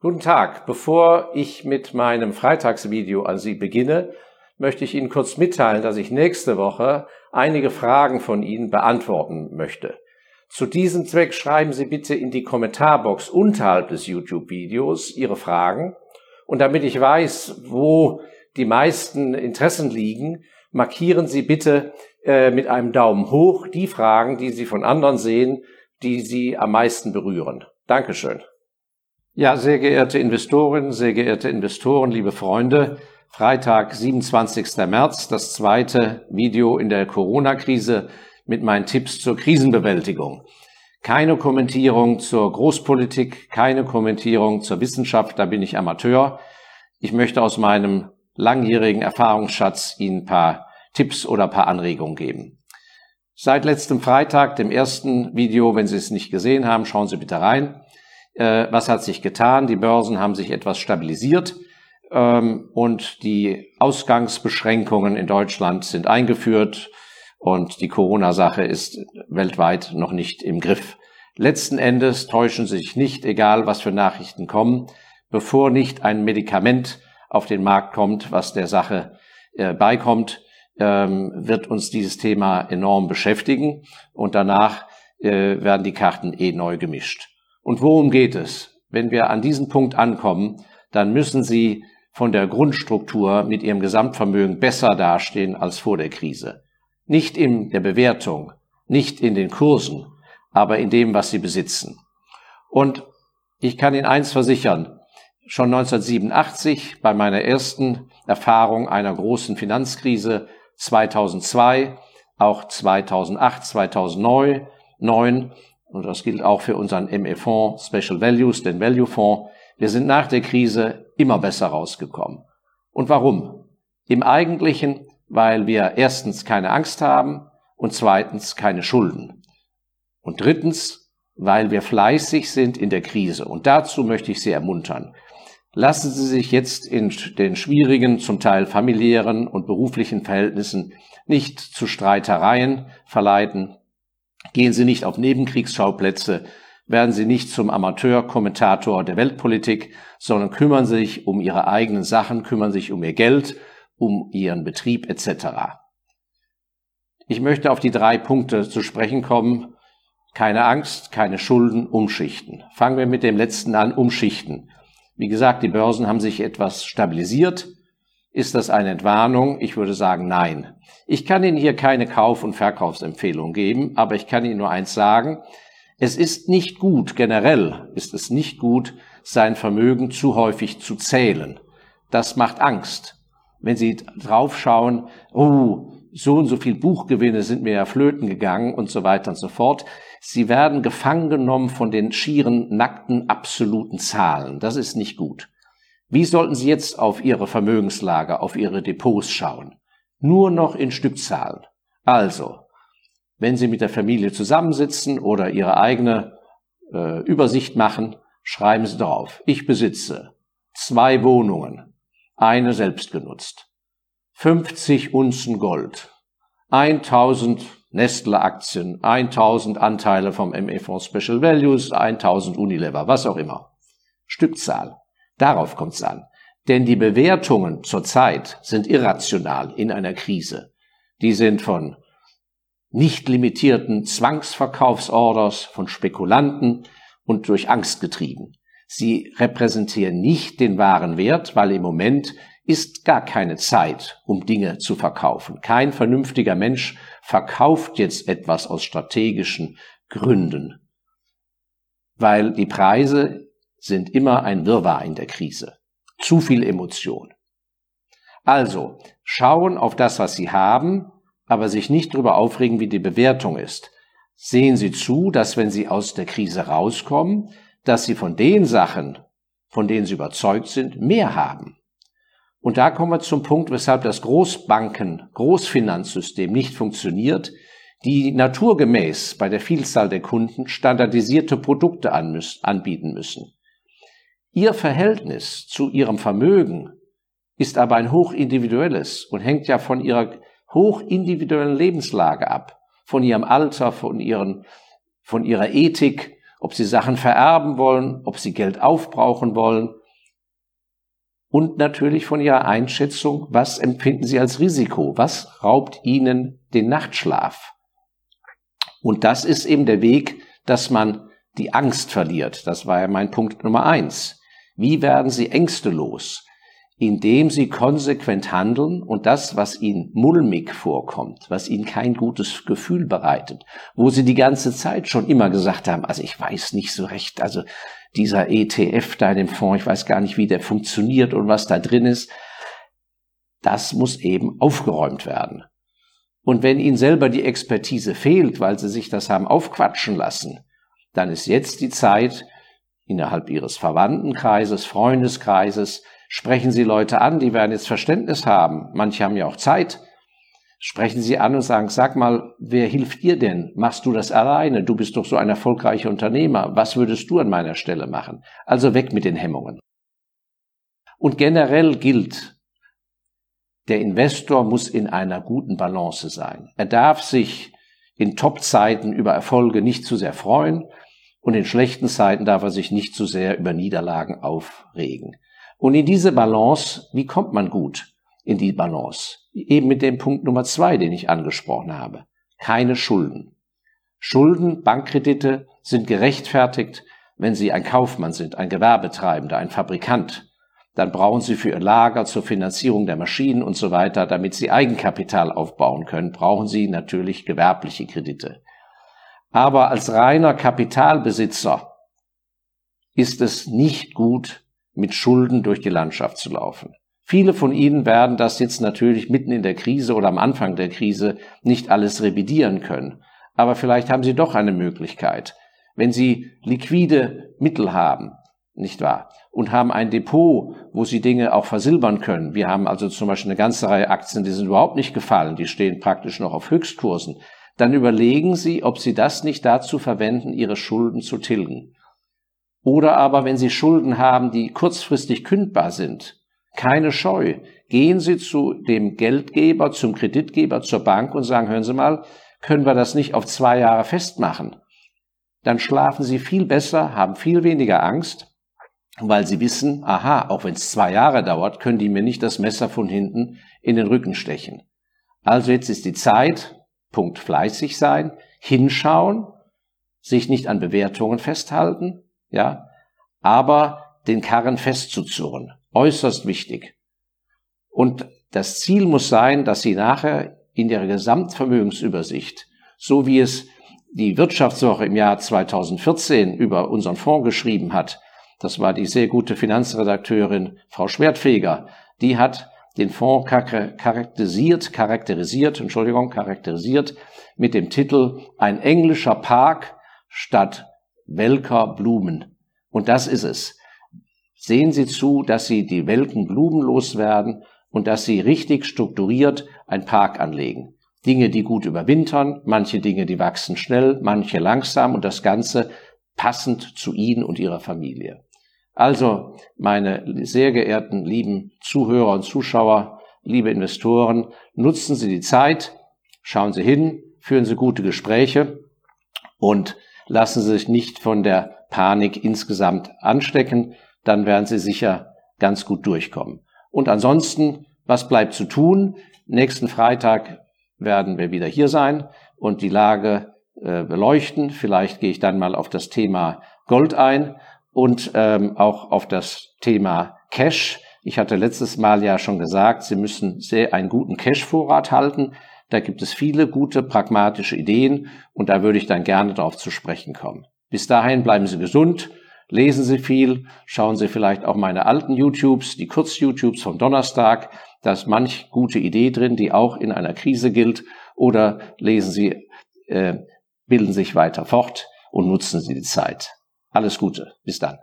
Guten Tag. Bevor ich mit meinem Freitagsvideo an Sie beginne, möchte ich Ihnen kurz mitteilen, dass ich nächste Woche einige Fragen von Ihnen beantworten möchte. Zu diesem Zweck schreiben Sie bitte in die Kommentarbox unterhalb des YouTube-Videos Ihre Fragen. Und damit ich weiß, wo die meisten Interessen liegen, markieren Sie bitte äh, mit einem Daumen hoch die Fragen, die Sie von anderen sehen, die Sie am meisten berühren. Dankeschön. Ja, sehr geehrte Investorinnen, sehr geehrte Investoren, liebe Freunde, Freitag, 27. März, das zweite Video in der Corona-Krise mit meinen Tipps zur Krisenbewältigung. Keine Kommentierung zur Großpolitik, keine Kommentierung zur Wissenschaft, da bin ich Amateur. Ich möchte aus meinem langjährigen Erfahrungsschatz Ihnen ein paar Tipps oder ein paar Anregungen geben. Seit letztem Freitag, dem ersten Video, wenn Sie es nicht gesehen haben, schauen Sie bitte rein was hat sich getan? Die Börsen haben sich etwas stabilisiert ähm, und die Ausgangsbeschränkungen in Deutschland sind eingeführt und die Corona-Sache ist weltweit noch nicht im Griff. Letzten Endes täuschen Sie sich nicht, egal was für Nachrichten kommen, bevor nicht ein Medikament auf den Markt kommt, was der Sache äh, beikommt, ähm, wird uns dieses Thema enorm beschäftigen und danach äh, werden die Karten eh neu gemischt. Und worum geht es? Wenn wir an diesen Punkt ankommen, dann müssen Sie von der Grundstruktur mit Ihrem Gesamtvermögen besser dastehen als vor der Krise. Nicht in der Bewertung, nicht in den Kursen, aber in dem, was Sie besitzen. Und ich kann Ihnen eins versichern, schon 1987 bei meiner ersten Erfahrung einer großen Finanzkrise 2002, auch 2008, 2009, und das gilt auch für unseren ME-Fonds Special Values, den Value-Fonds, wir sind nach der Krise immer besser rausgekommen. Und warum? Im Eigentlichen, weil wir erstens keine Angst haben und zweitens keine Schulden. Und drittens, weil wir fleißig sind in der Krise. Und dazu möchte ich Sie ermuntern. Lassen Sie sich jetzt in den schwierigen, zum Teil familiären und beruflichen Verhältnissen nicht zu Streitereien verleiten, Gehen Sie nicht auf Nebenkriegsschauplätze, werden Sie nicht zum Amateurkommentator der Weltpolitik, sondern kümmern sich um Ihre eigenen Sachen, kümmern sich um Ihr Geld, um Ihren Betrieb etc. Ich möchte auf die drei Punkte zu sprechen kommen. Keine Angst, keine Schulden, umschichten. Fangen wir mit dem letzten an, umschichten. Wie gesagt, die Börsen haben sich etwas stabilisiert. Ist das eine Entwarnung? Ich würde sagen, nein. Ich kann Ihnen hier keine Kauf- und Verkaufsempfehlung geben, aber ich kann Ihnen nur eins sagen. Es ist nicht gut, generell ist es nicht gut, sein Vermögen zu häufig zu zählen. Das macht Angst. Wenn Sie draufschauen, oh, so und so viel Buchgewinne sind mir ja flöten gegangen und so weiter und so fort. Sie werden gefangen genommen von den schieren, nackten, absoluten Zahlen. Das ist nicht gut. Wie sollten Sie jetzt auf Ihre Vermögenslage, auf Ihre Depots schauen? Nur noch in Stückzahlen. Also, wenn Sie mit der Familie zusammensitzen oder Ihre eigene äh, Übersicht machen, schreiben Sie drauf. Ich besitze zwei Wohnungen, eine selbst genutzt, 50 Unzen Gold, 1000 Nestle-Aktien, 1000 Anteile vom ME-Fonds Special Values, 1000 Unilever, was auch immer. Stückzahl. Darauf kommt es an. Denn die Bewertungen zurzeit sind irrational in einer Krise. Die sind von nicht limitierten Zwangsverkaufsorders, von Spekulanten und durch Angst getrieben. Sie repräsentieren nicht den wahren Wert, weil im Moment ist gar keine Zeit, um Dinge zu verkaufen. Kein vernünftiger Mensch verkauft jetzt etwas aus strategischen Gründen, weil die Preise sind immer ein Wirrwarr in der Krise. Zu viel Emotion. Also, schauen auf das, was Sie haben, aber sich nicht darüber aufregen, wie die Bewertung ist. Sehen Sie zu, dass wenn Sie aus der Krise rauskommen, dass Sie von den Sachen, von denen Sie überzeugt sind, mehr haben. Und da kommen wir zum Punkt, weshalb das Großbanken, Großfinanzsystem nicht funktioniert, die naturgemäß bei der Vielzahl der Kunden standardisierte Produkte anbieten müssen. Ihr Verhältnis zu ihrem Vermögen ist aber ein hochindividuelles und hängt ja von ihrer hochindividuellen Lebenslage ab, von ihrem Alter, von, ihren, von ihrer Ethik ob Sie Sachen vererben wollen, ob Sie Geld aufbrauchen wollen und natürlich von Ihrer Einschätzung, was empfinden Sie als Risiko, was raubt Ihnen den Nachtschlaf. Und das ist eben der Weg, dass man die Angst verliert. Das war ja mein Punkt Nummer eins. Wie werden Sie Ängste los? Indem Sie konsequent handeln und das, was Ihnen mulmig vorkommt, was Ihnen kein gutes Gefühl bereitet, wo Sie die ganze Zeit schon immer gesagt haben, also ich weiß nicht so recht, also dieser ETF da in dem Fonds, ich weiß gar nicht, wie der funktioniert und was da drin ist, das muss eben aufgeräumt werden. Und wenn Ihnen selber die Expertise fehlt, weil Sie sich das haben aufquatschen lassen, dann ist jetzt die Zeit, innerhalb Ihres Verwandtenkreises, Freundeskreises, sprechen Sie Leute an, die werden jetzt Verständnis haben. Manche haben ja auch Zeit. Sprechen Sie an und sagen, sag mal, wer hilft dir denn? Machst du das alleine? Du bist doch so ein erfolgreicher Unternehmer. Was würdest du an meiner Stelle machen? Also weg mit den Hemmungen. Und generell gilt, der Investor muss in einer guten Balance sein. Er darf sich in Top-Zeiten über Erfolge nicht zu sehr freuen und in schlechten Zeiten darf er sich nicht zu sehr über Niederlagen aufregen. Und in diese Balance, wie kommt man gut in die Balance? Eben mit dem Punkt Nummer zwei, den ich angesprochen habe. Keine Schulden. Schulden, Bankkredite sind gerechtfertigt, wenn Sie ein Kaufmann sind, ein Gewerbetreibender, ein Fabrikant dann brauchen Sie für Ihr Lager zur Finanzierung der Maschinen und so weiter, damit Sie Eigenkapital aufbauen können, brauchen Sie natürlich gewerbliche Kredite. Aber als reiner Kapitalbesitzer ist es nicht gut, mit Schulden durch die Landschaft zu laufen. Viele von Ihnen werden das jetzt natürlich mitten in der Krise oder am Anfang der Krise nicht alles revidieren können. Aber vielleicht haben Sie doch eine Möglichkeit. Wenn Sie liquide Mittel haben, nicht wahr? Und haben ein Depot, wo sie Dinge auch versilbern können. Wir haben also zum Beispiel eine ganze Reihe Aktien, die sind überhaupt nicht gefallen, die stehen praktisch noch auf Höchstkursen. Dann überlegen Sie, ob Sie das nicht dazu verwenden, Ihre Schulden zu tilgen. Oder aber, wenn Sie Schulden haben, die kurzfristig kündbar sind, keine Scheu. Gehen Sie zu dem Geldgeber, zum Kreditgeber, zur Bank und sagen, hören Sie mal, können wir das nicht auf zwei Jahre festmachen? Dann schlafen Sie viel besser, haben viel weniger Angst weil sie wissen, aha, auch wenn es zwei Jahre dauert, können die mir nicht das Messer von hinten in den Rücken stechen. Also jetzt ist die Zeit, Punkt fleißig sein, hinschauen, sich nicht an Bewertungen festhalten, ja, aber den Karren festzuzurren. Äußerst wichtig. Und das Ziel muss sein, dass Sie nachher in der Gesamtvermögensübersicht, so wie es die Wirtschaftswoche im Jahr 2014 über unseren Fonds geschrieben hat, das war die sehr gute Finanzredakteurin Frau Schwertfeger. Die hat den Fonds charakterisiert, charakterisiert, Entschuldigung, charakterisiert mit dem Titel Ein englischer Park statt welker Blumen. Und das ist es. Sehen Sie zu, dass Sie die welken Blumen loswerden und dass Sie richtig strukturiert ein Park anlegen. Dinge, die gut überwintern, manche Dinge, die wachsen schnell, manche langsam und das Ganze passend zu Ihnen und Ihrer Familie. Also, meine sehr geehrten lieben Zuhörer und Zuschauer, liebe Investoren, nutzen Sie die Zeit, schauen Sie hin, führen Sie gute Gespräche und lassen Sie sich nicht von der Panik insgesamt anstecken, dann werden Sie sicher ganz gut durchkommen. Und ansonsten, was bleibt zu tun? Nächsten Freitag werden wir wieder hier sein und die Lage äh, beleuchten. Vielleicht gehe ich dann mal auf das Thema Gold ein und ähm, auch auf das Thema Cash. Ich hatte letztes Mal ja schon gesagt, Sie müssen sehr einen guten Cash-Vorrat halten. Da gibt es viele gute pragmatische Ideen und da würde ich dann gerne darauf zu sprechen kommen. Bis dahin bleiben Sie gesund, lesen Sie viel, schauen Sie vielleicht auch meine alten YouTubes, die Kurz-YouTubes vom Donnerstag. Da ist manch gute Idee drin, die auch in einer Krise gilt. Oder lesen Sie, äh, bilden sich weiter fort und nutzen Sie die Zeit. Alles Gute. Bis dann.